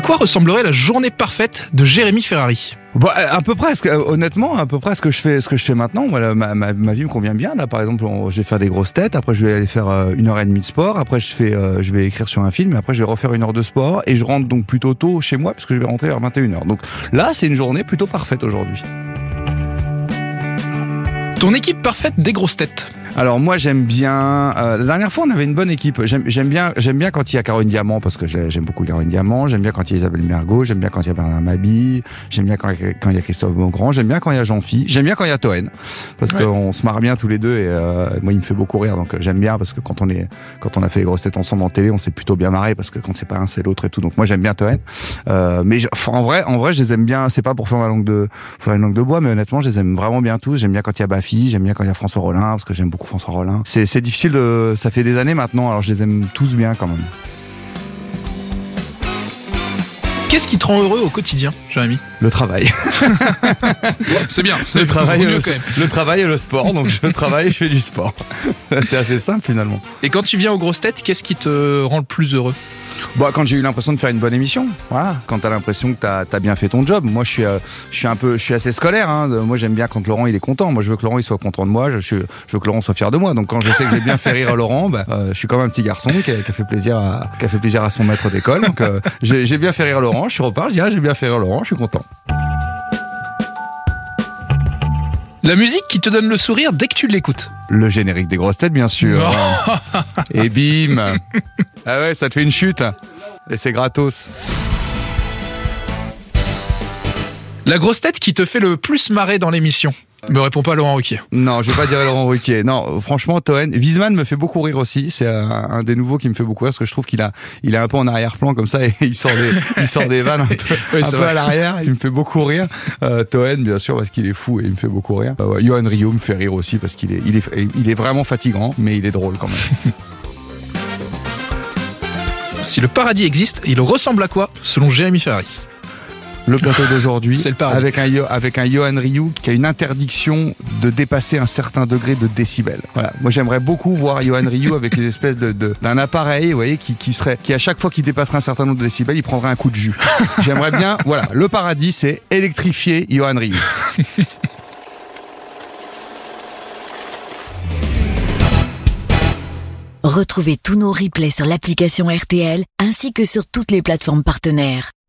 quoi ressemblerait la journée parfaite de Jérémy Ferrari? Bon, euh, à peu près, euh, honnêtement, à peu près ce que je fais, ce que je fais maintenant. Voilà, ma, ma, ma vie me convient bien. Là, par exemple, on- je vais faire des grosses têtes. Après, je vais aller faire euh, une heure et demie de sport. Après, je fais, euh, je vais écrire sur un film. Et après, je vais refaire une heure de sport. Et je rentre donc plutôt tôt chez moi, parce que je vais rentrer vers 21h. Donc là, c'est une journée plutôt parfaite aujourd'hui. Ton équipe parfaite des grosses têtes Alors moi j'aime bien. euh, la dernière fois on avait une bonne équipe. J'aime bien j'aime bien quand il y a Caroline Diamant parce que j'ai- j'aime beaucoup Caroline Diamant. J'aime bien quand il y a Isabelle Mergot. J'aime bien quand il y a Bernard Mabille. J'aime bien quand, quand il y a Christophe Beaugrand. J'aime bien quand il y a Jean-Phi. J'aime bien quand il y a Toen parce Ouais. qu'on se marre bien tous les deux et euh, moi il me fait beaucoup rire donc j'aime bien parce que quand on est quand on a fait les grosses têtes ensemble en télé on s'est plutôt bien marré parce que quand c'est pas un c'est l'autre et tout donc moi j'aime bien Toen. Euh, mais en vrai en vrai je les aime bien. C'est pas pour faire ma langue de faire une langue de bois mais honnêtement je les aime vraiment bien tous. J'aime bien quand il y a Bafi. J'aime bien quand il y a François Rollin parce que j'aime beaucoup François Rollin. C'est difficile de ça fait des années maintenant alors je les aime tous bien quand même. Qu'est-ce qui te rend heureux au quotidien, Jérémy? Le travail. C'est bien, c'est Le travail, vaut et mieux le, quand même. le travail et le sport. Donc je travaille, je fais du sport. C'est assez simple finalement. Et quand tu viens aux grosses têtes, qu'est-ce qui te rend le plus heureux? Bon, quand j'ai eu l'impression de faire une bonne émission, voilà. Quand t'as l'impression que t'as as bien fait ton job. Moi, je suis, euh, je suis un peu, je suis assez scolaire. Hein. Moi, j'aime bien quand Laurent il est content. Moi, je veux que Laurent il soit content de moi. Je, suis, je veux que Laurent soit fier de moi. Donc, quand je sais que j'ai bien fait rire Laurent, bah, euh, je suis comme un petit garçon qui a, qui a fait plaisir à, qui a fait plaisir à son maître d'école. Donc, euh, j'ai bien fait rire Laurent. Je suis repart. Je dis ah, j'ai bien fait rire Laurent. Je suis content. La musique qui te donne le sourire dès que tu l'écoutes. Le générique des grosses têtes, bien sûr. Et bim Ah ouais, ça te fait une chute. Et c'est gratos. La grosse tête qui te fait le plus marrer dans l'émission. Me réponds pas Laurent Ruquier. Non, je vais pas dire Laurent Ruquier. Non, franchement, Toen. Wiesmann me fait beaucoup rire aussi. C'est un, un des nouveaux qui me fait beaucoup rire parce que je trouve qu'il a, il est un peu en arrière-plan comme ça et il sort des, il sort des vannes un peu, Oui, un c'est peu vrai. à l'arrière. Il me fait beaucoup rire. Euh, Toen, bien sûr, parce qu'il est fou et il me fait beaucoup rire. Euh, ouais, Johan Rio me fait rire aussi parce qu'il est, il est, il est vraiment fatigant, mais il est drôle quand même. Si le paradis existe, il ressemble à quoi selon Jérémy Ferrari? Le plateau d'aujourd'hui C'est le paradis. avec un avec un Johan Ryu qui a une interdiction de dépasser un certain degré de décibels. Voilà. Moi j'aimerais beaucoup voir Johan Ryu avec une espèce de de- d'un appareil, vous voyez, qui, qui serait qui à chaque fois qu'il dépasserait un certain nombre de décibels, il prendrait un coup de jus. J'aimerais bien, voilà, le paradis c'est électrifier Johan Ryu. Retrouvez tous nos replays sur l'application RTL ainsi que sur toutes les plateformes partenaires.